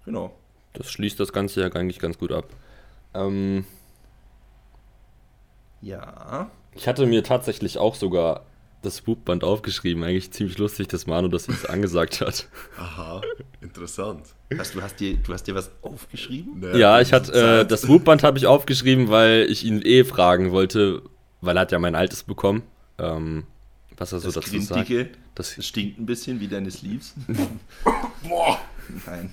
Genau. Das schließt das Ganze ja eigentlich ganz gut ab. Ähm, Ja. ich hatte mir tatsächlich auch sogar das Whoop-Band aufgeschrieben. Eigentlich ziemlich lustig, dass Manu das jetzt angesagt hat. Aha, interessant. Hast, du, hast dir, du hast dir was aufgeschrieben? Naja, Ja, ich hatte äh, das Whoop-Band habe ich aufgeschrieben, weil ich ihn eh fragen wollte, weil er hat ja mein altes bekommen. Ähm, was er so Das dazu sagt. Das, das stinkt ein bisschen wie deine Sleeves. Boah! *laughs* Nein.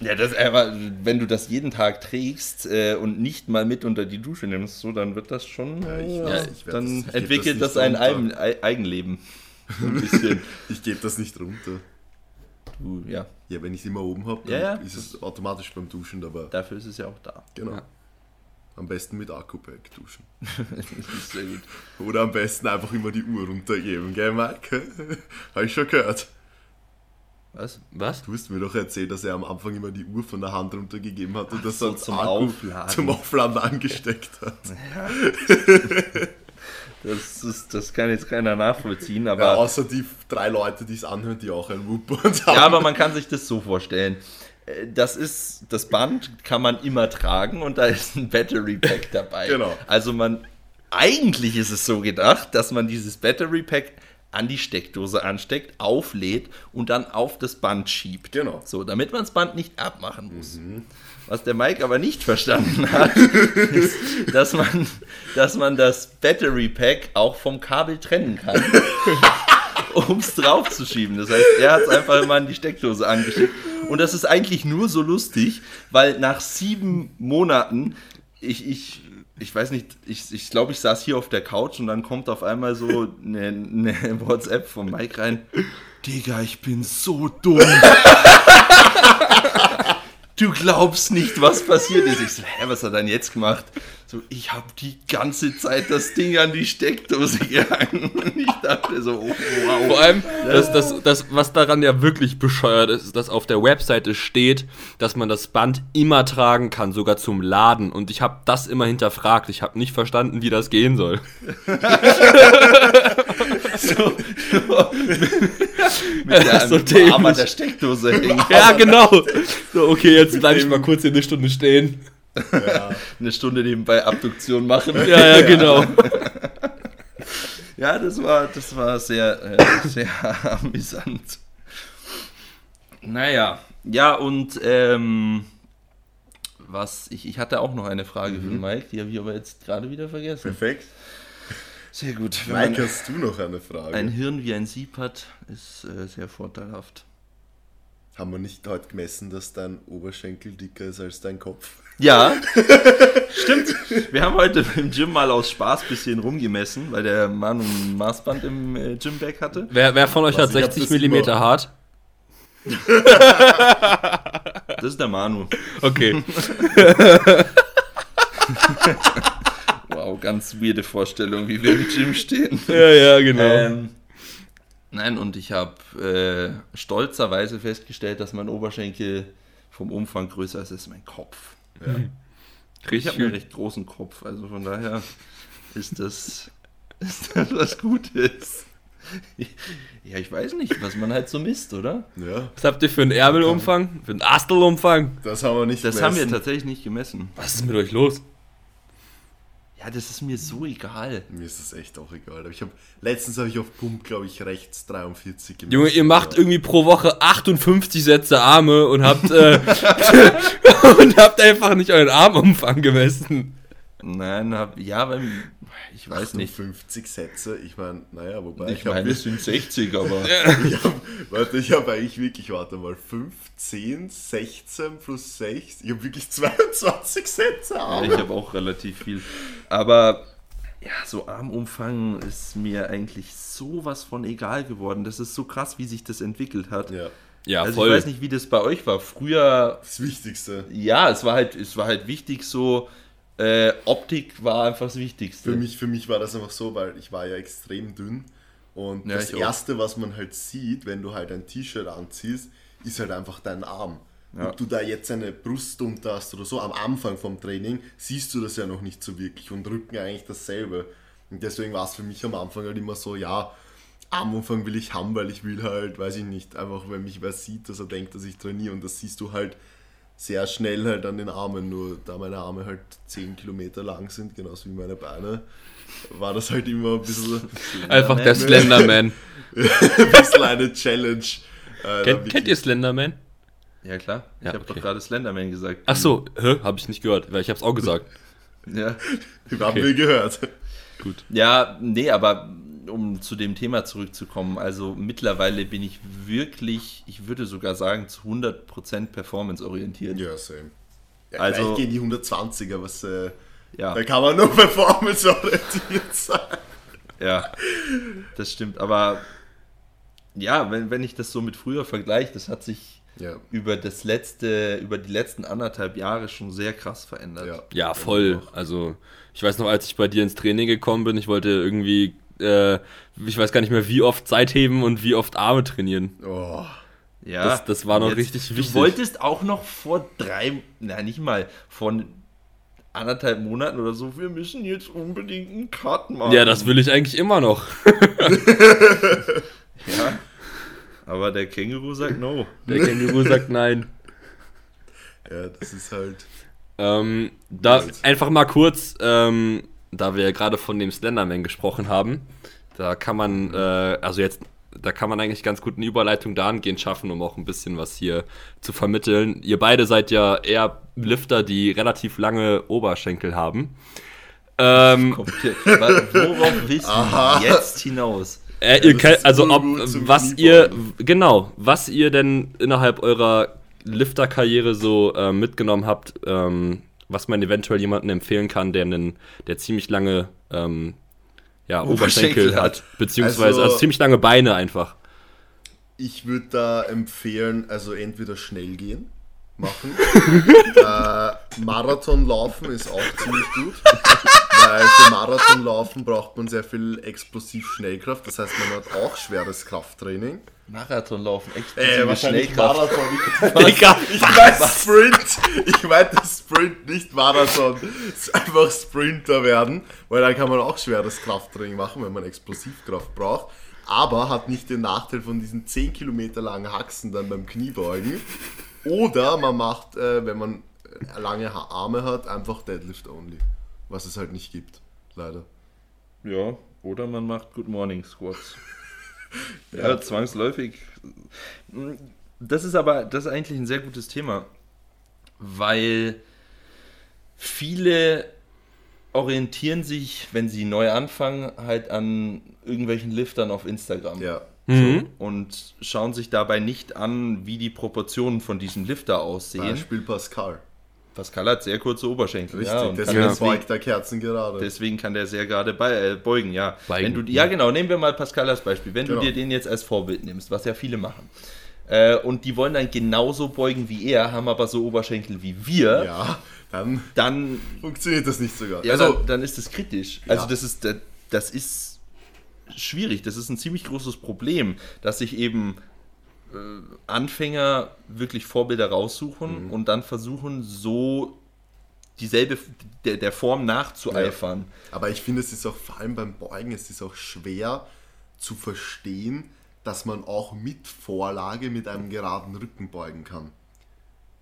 Ja, das aber, wenn du das jeden Tag trägst äh, und nicht mal mit unter die Dusche nimmst, so, dann wird das schon. Ja, ich äh, weiß, ich dann das- entwickelt das das, ein. Eigen, Ei- Eigenleben. *laughs* Ein bisschen. Ich gebe das nicht runter. du, ja, Ja, wenn ich es immer oben habe, Ja, ja. ist es automatisch beim Duschen dabei. dafür ist es ja auch da. Genau. Ja. Am besten mit Akku-Pack duschen. Das *laughs* ist sehr gut. Oder am besten einfach immer die Uhr runtergeben, gell, Mike? *laughs* Habe ich schon gehört. Was? Was? Du hast mir doch erzählt, dass er am Anfang immer die Uhr von der Hand runtergegeben hat und das so, dann zum Akku Aufladen. zum Aufladen angesteckt hat. *laughs* Das, ist, das kann jetzt keiner nachvollziehen, aber. Ja, außer die drei Leute, die es anhören, die auch ein Whoopboard haben. Ja, aber man kann sich das so vorstellen. Äh, Das ist, das Band kann man immer tragen und da ist ein Battery Pack dabei. Genau. Also man, eigentlich ist es so gedacht, dass man dieses Battery Pack an die Steckdose ansteckt, auflädt und dann auf das Band schiebt. Genau. So, damit man das Band nicht abmachen muss. Was der Mike aber nicht verstanden hat, *laughs* ist, dass man, dass man das Battery Pack auch vom Kabel trennen kann *laughs* um es draufzuschieben. Das heißt, er hat es einfach immer an die Steckdose angesteckt. Und das ist eigentlich nur so lustig, weil nach sieben Monaten, ich, ich, ich weiß nicht, ich, ich glaube, ich saß hier auf der Couch und dann kommt auf einmal so eine, eine *laughs* WhatsApp von Mike rein. Digga, ich bin so dumm. *laughs* Du glaubst nicht, was passiert ist. Ich so, hä, was hat er denn jetzt gemacht? So, ich habe die ganze Zeit das Ding an die Steckdose gehangen. *laughs* Und ich dachte so, oh, wow. Vor allem, das, das, das, was daran ja wirklich bescheuert ist, ist, dass auf der Webseite steht, dass man das Band immer tragen kann, sogar zum Laden. Und ich habe das immer hinterfragt. Ich habe nicht verstanden, wie das gehen soll. *laughs* so, so, mit der, So mit dem Arm an der Steckdose hängen. Ja, genau. So, okay, jetzt bleibe ich mal kurz hier eine Stunde stehen. Ja, Eine Stunde nebenbei Abduktion machen. Ja, ja, genau. Ja, das war, das war sehr, äh, sehr amüsant. Naja, ja, und ähm, was, ich, ich hatte auch noch eine Frage für Mike, die habe ich aber jetzt gerade wieder vergessen. perfekt. Sehr gut. Mike, hast du noch eine Frage? ein Hirn wie ein Sieb hat, ist äh, sehr vorteilhaft. Haben wir nicht heute gemessen, dass dein Oberschenkel dicker ist als dein Kopf? Ja, *laughs* stimmt. Wir haben heute im Gym mal aus Spaß ein bisschen rumgemessen, weil der Mann ein Maßband im äh, Gymbag hatte. Wer, wer von euch Was, hat ich hab 60 das mm hart? Das ist der Manu. Okay. *laughs* Ganz weirde Vorstellung, wie wir im Gym stehen. *laughs* ja, ja, genau. Ähm, nein, und ich habe äh, stolzerweise festgestellt, dass mein Oberschenkel vom Umfang größer ist als mein Kopf. Ich Richtig habe einen recht großen Kopf, also von daher ist das, *laughs* ist das was Gutes. Ja, ich weiß nicht, was man halt so misst, oder? Ja, Was habt ihr für einen Ärmelumfang? Für einen Astelumfang? das haben wir nicht Das gemessen. haben wir tatsächlich nicht gemessen. Was ist mit euch los? Ja, das ist mir so egal. Mir ist das echt auch egal. Aber ich habe letztens habe ich auf Pump, glaube ich, rechts 43 gemessen. Junge, ihr macht irgendwie pro Woche 58 Sätze Arme und habt, äh, *laughs* *laughs* und habt einfach nicht euren Armumfang gemessen. Nein, hab, ja, weil ich weiß nicht. 50 Sätze, ich meine, naja, wobei Ich ich habe meine, es sind 60, aber. *laughs* ich hab, warte, ich habe eigentlich wirklich, warte mal, 15, 16 plus 6, ich habe wirklich 22 Sätze Ja, Arme. ich habe auch relativ viel. Aber ja, so Armumfang ist mir eigentlich sowas von egal geworden. Das ist so krass, wie sich das entwickelt hat. Ja, Ja, also voll. ich weiß nicht, wie das bei euch war. Früher, das Wichtigste. ja, es war halt, es war halt wichtig so. Äh, Optik war einfach das Wichtigste. Für mich, für mich war das einfach so, weil ich war ja extrem dünn und Ja, das ich auch. Erste, was man halt sieht, wenn du halt ein T-Shirt anziehst, ist halt einfach dein Arm. Ja. Ob du da jetzt eine Brust unter hast oder so, am Anfang vom Training siehst du das ja noch nicht so wirklich und Rücken eigentlich dasselbe. Und deswegen war es für mich am Anfang halt immer so, ja, Armumfang will ich haben, weil ich will halt, weiß ich nicht, einfach wenn mich wer sieht, dass er denkt, dass ich trainiere und das siehst du halt sehr schnell halt an den Armen, nur da meine Arme halt 10 Kilometer lang sind, genauso wie meine Beine, war das halt immer ein bisschen, *laughs* Einfach der Slenderman. ein *laughs* bisschen eine Challenge. Äh, Kennt, kennt ihr Slenderman? Ja, klar. Ja, ich habe okay. doch gerade Slenderman gesagt. Ach so, hä? Hab ich nicht gehört, weil ich hab's auch gesagt. Ja. *laughs* Haben Okay. wir gehört. Gut. Ja, nee, aber um zu dem Thema zurückzukommen, also mittlerweile bin ich wirklich, ich würde sogar sagen, zu 100% performance-orientiert. Ja, same. Ja, Also- gehen die 120er, was, äh, Ja, da kann man nur *laughs* performance-orientiert sein. ja, das stimmt. Aber ja, wenn, wenn ich das so mit früher vergleiche, das hat sich Ja. über das letzte, über die letzten anderthalb Jahre schon sehr krass verändert. Ja. Ja, voll. Also, ich weiß noch, als ich bei dir ins Training gekommen bin, ich wollte irgendwie, äh, ich weiß gar nicht mehr, wie oft Seitheben und wie oft Arme trainieren. Oh. Ja, Das- das war noch Jetzt, richtig wichtig. Du wolltest auch noch vor drei, nein, nicht mal, von anderthalb Monaten oder so, wir müssen jetzt unbedingt einen Cut machen. Ja, das will ich eigentlich immer noch. *laughs* *laughs* Ja. Aber der Känguru sagt no. Der Känguru sagt nein. Ja, das ist halt. Ähm, da einfach mal kurz, ähm, da wir ja gerade von dem Slenderman gesprochen haben, da kann man, äh, also jetzt, da kann man eigentlich ganz gut eine Überleitung dahingehend schaffen, um auch ein bisschen was hier zu vermitteln. Ihr beide seid ja eher Lifter, die relativ lange Oberschenkel haben. Ähm, worauf willst du jetzt hinaus? Äh, Ja, ihr könnt, also ob, was ihr, genau, was ihr denn innerhalb eurer Lifter-Karriere so äh, mitgenommen habt, ähm, was man eventuell jemandem empfehlen kann, der einen, der ziemlich lange ähm, ja, Oberschenkel, Oberschenkel hat, beziehungsweise also, Also- ziemlich lange Beine einfach. Ich würde da empfehlen, also entweder schnell gehen, machen. *laughs* äh, Marathon laufen ist auch ziemlich gut. *laughs* Weil für Marathon laufen braucht man sehr viel explosiv Schnellkraft. Das heißt, man hat auch schweres Krafttraining. Marathonlaufen, Äh, explosive wahrscheinlich Schnellkraft. Marathon. Digga, *laughs* Ich meine Sprint. Ich meinte Sprint, nicht Marathon. Es ist einfach Sprinter werden, weil dann kann man auch schweres Krafttraining machen, wenn man Explosivkraft braucht. Aber hat nicht den Nachteil von diesen 10 Kilometer langen Haxen dann beim Kniebeugen. Oder man macht, äh, wenn man äh, lange Arme hat, einfach Deadlift only. Was es halt nicht gibt, leider. Ja, oder man macht Good Morning Squats. *laughs* Ja, zwangsläufig. Das ist aber, das ist eigentlich ein sehr gutes Thema, weil viele orientieren sich, wenn sie neu anfangen, halt an irgendwelchen Liftern auf Instagram. Ja. Mhm. Und schauen sich dabei nicht an, wie die Proportionen von diesem Lifter aussehen. Beispiel Pascal. Pascal hat sehr kurze Oberschenkel. Richtig, ja, deswegen deswegen, beugt der Kerzen gerade. deswegen kann der sehr gerade bei, äh, beugen, ja. Beugen, Wenn du, ja, genau, nehmen wir mal Pascal als Beispiel. Wenn Genau. du dir den jetzt als Vorbild nimmst, was ja viele machen, äh, und die wollen dann genauso beugen wie er, haben aber so Oberschenkel wie wir, ja, dann dann, funktioniert das nicht sogar. ja, also, dann, dann ist das kritisch. Also Ja. das ist, das- das ist schwierig, das ist ein ziemlich großes Problem, dass sich eben Anfänger wirklich Vorbilder raussuchen Mhm. und dann versuchen, so dieselbe der, der Form nachzueifern. Aber ich finde, es ist auch vor allem beim Beugen, es ist auch schwer zu verstehen, dass man auch mit Vorlage mit einem geraden Rücken beugen kann.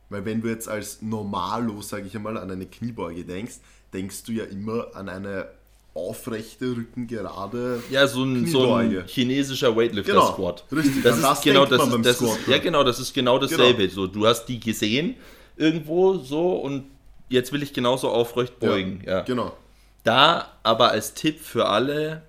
Weil wenn du jetzt als Normalo, sage ich einmal, an eine Kniebeuge denkst, denkst du ja immer an eine aufrechte, rückengerade Ja, so ein, so ein chinesischer Weightlifter Genau, richtig. Das ist das genau denkt das ist, das Squat, ist, ja genau, das ist genau dasselbe. So, du hast die gesehen irgendwo so und jetzt will ich genauso aufrecht beugen. Ja, Genau. Da aber als Tipp für alle,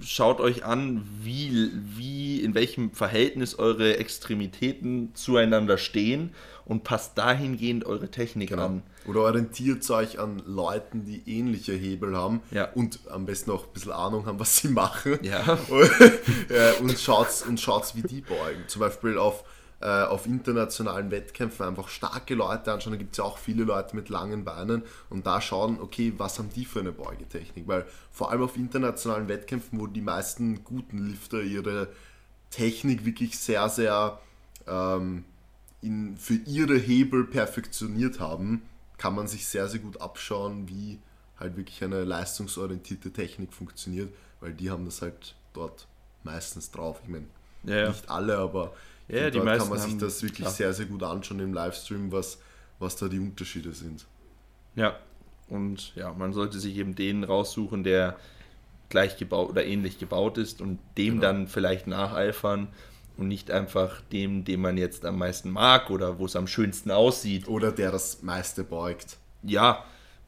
schaut euch an, wie, wie, in welchem Verhältnis eure Extremitäten zueinander stehen und passt dahingehend eure Technik Genau. an. Oder orientiert euch an Leuten, die ähnliche Hebel haben Ja. und am besten auch ein bisschen Ahnung haben, was sie *laughs* machen. Ja. *laughs* Und schaut, und schaut, wie die beugen. Zum Beispiel auf, äh, auf internationalen Wettkämpfen einfach starke Leute anschauen. Da gibt es ja auch viele Leute mit langen Beinen und da schauen, okay, was haben die für eine Beugetechnik? Weil vor allem auf internationalen Wettkämpfen, wo die meisten guten Lifter ihre Technik wirklich sehr, sehr ähm, in, für ihre Hebel perfektioniert haben, kann man sich sehr, sehr gut abschauen, wie halt wirklich eine leistungsorientierte Technik funktioniert, weil die haben das halt dort meistens drauf. Ich meine, Ja, nicht alle, aber Ja, die dort kann man sich das wirklich klar. sehr, sehr gut anschauen im Livestream, was, was da die Unterschiede sind. Ja, und ja, man sollte sich eben den raussuchen, der gleich gebaut oder ähnlich gebaut ist und dem Genau. dann vielleicht nacheifern und nicht einfach dem, den man jetzt am meisten mag oder wo es am schönsten aussieht. Oder der das meiste beugt. Ja,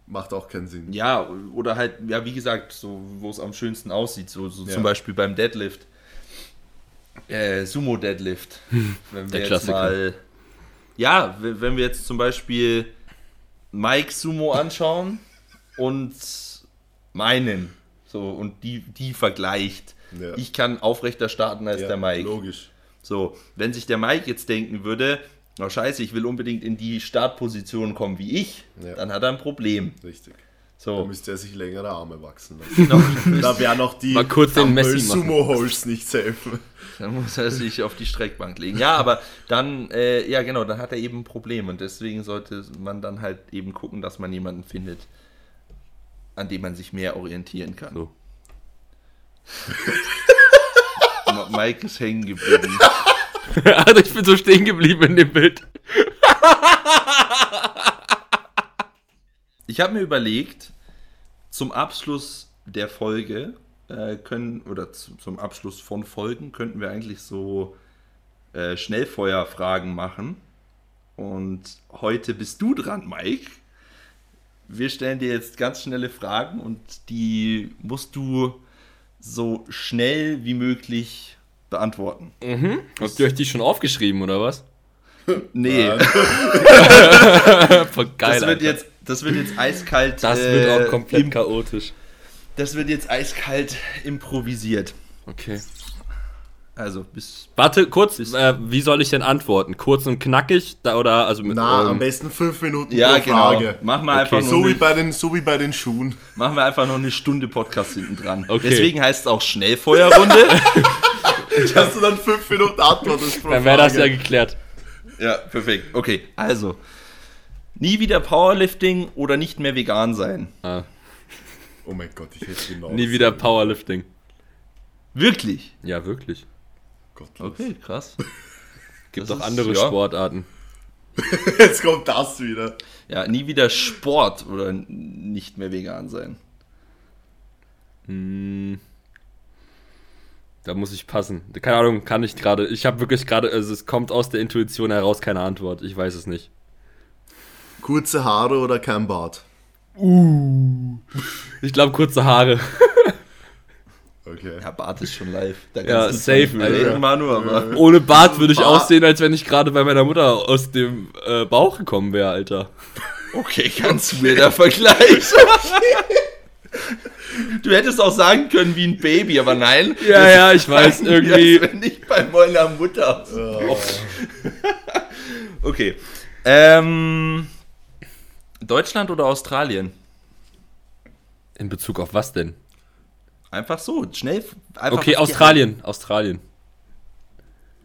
Macht auch keinen Sinn. ja, oder halt, ja, wie gesagt, so, wo es am schönsten aussieht, so, so Ja. zum Beispiel beim Deadlift. Äh, Sumo Deadlift. *laughs* Wenn wir Der jetzt Klassiker. mal. Ja, wenn wenn wir jetzt zum Beispiel Mike Sumo anschauen *laughs* und meinen. So, und die, die vergleicht. Ja. Ich kann aufrechter starten als Ja, der Mike. Logisch. So, wenn sich der Mike jetzt denken würde, oh scheiße, ich will unbedingt in die Startposition kommen wie ich, Ja. dann hat er ein Problem. Richtig. Da So, müsste er sich längere Arme wachsen lassen. *laughs* noch, da wären noch die Mal kurz den Messi. Sumo Holes nicht helfen. dann muss er sich auf die Streckbank legen. Ja, aber dann, äh, ja genau, dann hat er eben ein Problem und deswegen sollte man dann halt eben gucken, dass man jemanden findet, an dem man sich mehr orientieren kann. So. *laughs* Mike ist hängen geblieben. *laughs* also ich bin so stehen geblieben in dem Bild. Ich habe mir überlegt, zum Abschluss der Folge äh, können, oder zu, zum Abschluss von Folgen könnten wir eigentlich so äh, Schnellfeuerfragen machen. Und heute bist du dran, Mike. Wir stellen dir jetzt ganz schnelle Fragen und die musst du so schnell wie möglich beantworten. Mhm. Habt ihr euch die schon aufgeschrieben, oder was? *laughs* Nee, *laughs* Voll geil, das, wird Alter. jetzt, das wird jetzt eiskalt. das äh, wird auch komplett im- chaotisch. Das wird jetzt eiskalt improvisiert. Okay. Also, bis. Warte, kurz, äh, wie soll ich denn antworten? Kurz und knackig? Da, oder, also mit, Na, ähm, am besten fünf Minuten Ja, pro genau. Frage. Machen wir, Okay. einfach So wie, bei den, so wie bei den Schuhen. machen wir einfach noch eine Stunde Podcast hinten dran. Okay. Deswegen heißt es auch Schnellfeuerrunde. *laughs* *laughs* Hast du dann fünf Minuten antwortest pro Dann wäre das ja geklärt. ja, perfekt. Okay, also. Nie wieder Powerlifting oder nicht mehr vegan sein. Ah, Oh mein Gott, ich hätte genau. nie wieder Powerlifting. Wirklich? Ja, wirklich. Gottlos. Okay, krass. *laughs* Gibt Das auch ist- andere ja. Sportarten. *laughs* Jetzt kommt das wieder. Ja, nie wieder Sport oder nicht mehr vegan sein. Hm. Da muss ich passen. Keine Ahnung, kann ich gerade. Ich habe wirklich gerade, also es kommt aus der Intuition heraus keine Antwort. Ich weiß es nicht. Kurze Haare oder kein Bart? Ich glaube kurze Haare. *laughs* Okay. Ja, Bart ist schon live. Da Ja, safe, reden, Manu, aber. Ohne Bart würde ich Bart. aussehen, als wenn ich gerade bei meiner Mutter aus dem äh, Bauch gekommen wäre, Alter. Okay, ganz weirder Vergleich. *laughs* Du hättest auch sagen können wie ein Baby, aber nein. Ja, ja, ich weiß, irgendwie- als wenn ich bei meiner Mutter. Oh. *laughs* Okay. Ähm, Deutschland oder Australien? In Bezug auf was denn? Einfach so, schnell. Einfach Okay, Australien. Australien.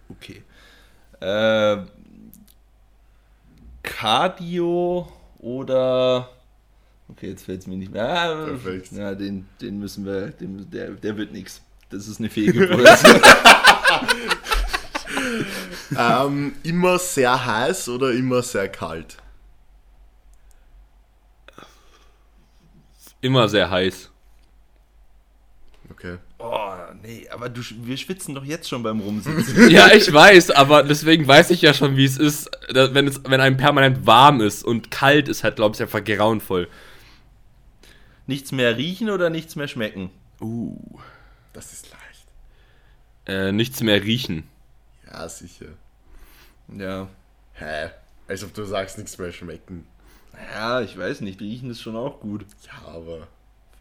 Okay. Äh, Cardio oder. Okay, jetzt fällt es mir nicht mehr. Ah, Perfekt. Ja, den, den müssen wir. Den, der, der wird nichts. Das ist eine Fehlgeburt. *laughs* *laughs* Ähm, immer sehr heiß oder immer sehr kalt? Immer sehr heiß. Oh, nee, aber du, wir schwitzen doch jetzt schon beim Rumsitzen. *laughs* Ja, ich weiß, aber deswegen weiß ich ja schon, wie es ist, wenn, es, wenn einem permanent warm ist und kalt ist halt, glaube ich, einfach grauenvoll. nichts mehr riechen oder nichts mehr schmecken? Uh. Das ist leicht. Äh, nichts mehr riechen. Ja, sicher. Ja. Hä? Als ob du sagst, nichts mehr schmecken. Ja, ich weiß nicht. Riechen ist schon auch gut. Ja, aber.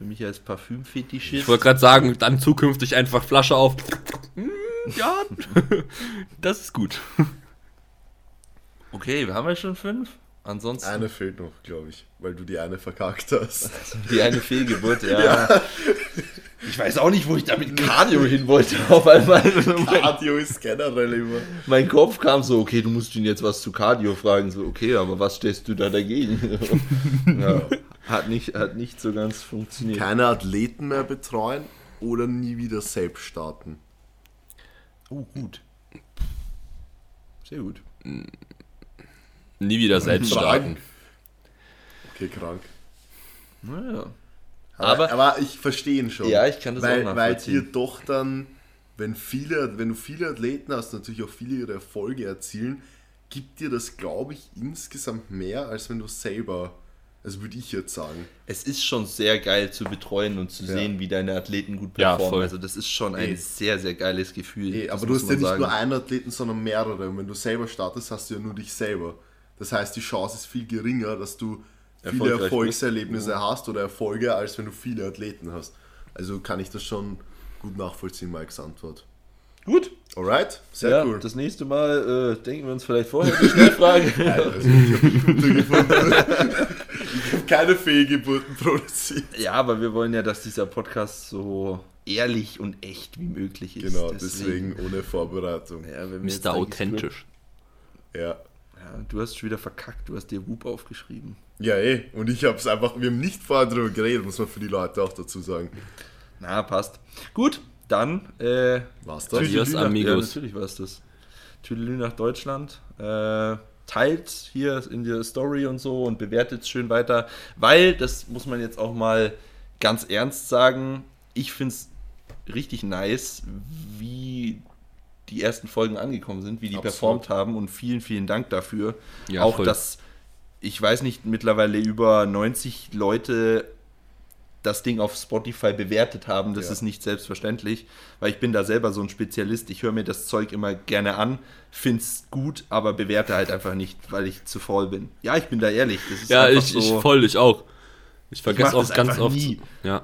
Für mich als Parfümfetischist. Ich wollte gerade sagen, dann zukünftig einfach Flasche auf. Mm, Ja, *laughs* das ist gut. Okay, wir haben ja schon fünf. Ansonsten Eine fehlt noch, glaube ich, weil du die eine verkackt hast. die eine Fehlgeburt, *laughs* ja. Ich weiß auch nicht, wo ich da mit Cardio hin wollte. *laughs* Auf einmal mein, Radio ist generell immer. mein Kopf kam so, okay, du musst ihn jetzt was zu Cardio fragen. So, okay, aber was stellst du da dagegen? *laughs* ja, hat, nicht, hat nicht so ganz funktioniert. Keine Athleten mehr betreuen oder nie wieder selbst starten. Oh, gut. Sehr gut. Nie wieder selbst starten. Okay, krank. Naja. Aber, Aber- aber ich verstehe ihn schon. Ja, ich kann das weil, auch Weil nachvollziehen. dir doch dann, wenn viele, wenn du viele Athleten hast, natürlich auch viele ihre Erfolge erzielen, gibt dir das, glaube ich, insgesamt mehr, als wenn du selber, also würde ich jetzt sagen. Es ist schon sehr geil zu betreuen und zu Ja. sehen, wie deine Athleten gut Ja, performen. voll. also das ist schon ein Eh. sehr, sehr geiles Gefühl. Eh, das aber du hast ja nicht sagen. nur einen Athleten, sondern mehrere. Und wenn du selber startest, hast du ja nur dich selber. Das heißt, die Chance ist viel geringer, dass du viele Erfolgserlebnisse hast oder Erfolge, als wenn du viele Athleten hast. Also kann ich das schon gut nachvollziehen, Mikes Antwort. Gut. Alright, sehr ja, cool. Das nächste Mal äh, denken wir uns vielleicht vorher die Schnellfrage. *laughs* Also, ich habe *laughs* keine Fehlgeburten produziert. ja, aber wir wollen ja, dass dieser Podcast so ehrlich und echt wie möglich ist. Genau, deswegen, ohne Vorbereitung. Ja, wenn wir jetzt Mr. Authentisch. Ja. Ja, du hast schon wieder verkackt, du hast dir Whoop aufgeschrieben. Ja, eh. Und ich habe es einfach, wir haben nicht vorher darüber geredet, muss man für die Leute auch dazu sagen. Na, passt. Gut, dann äh, Was das? Adios, Tüdelü nach, amigos. Ja, natürlich war es das. Tüdelü nach Deutschland. Äh, teilt hier in der Story und so und bewertet es schön weiter, weil, das muss man jetzt auch mal ganz ernst sagen, ich finde es richtig nice, wie die ersten Folgen angekommen sind, wie die Absolut. performt haben und vielen, vielen Dank dafür. Ja, auch, voll. dass, ich weiß nicht, mittlerweile über 90 Leute das Ding auf Spotify bewertet haben. Das Ja. ist nicht selbstverständlich, weil ich bin da selber so ein Spezialist. Ich höre mir das Zeug immer gerne an, find's gut, aber bewerte halt einfach nicht, weil ich zu faul bin. Ja, ich bin da ehrlich. Ja, ich, ich so. voll, ich auch. Ich vergesse auch das ganz oft. nie. Ja.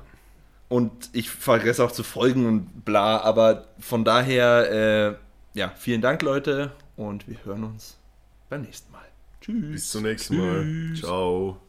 Und ich vergesse auch zu folgen und bla, aber von daher, äh, ja, vielen Dank, Leute, und wir hören uns beim nächsten Mal. Tschüss. Bis zum nächsten Mal. Ciao.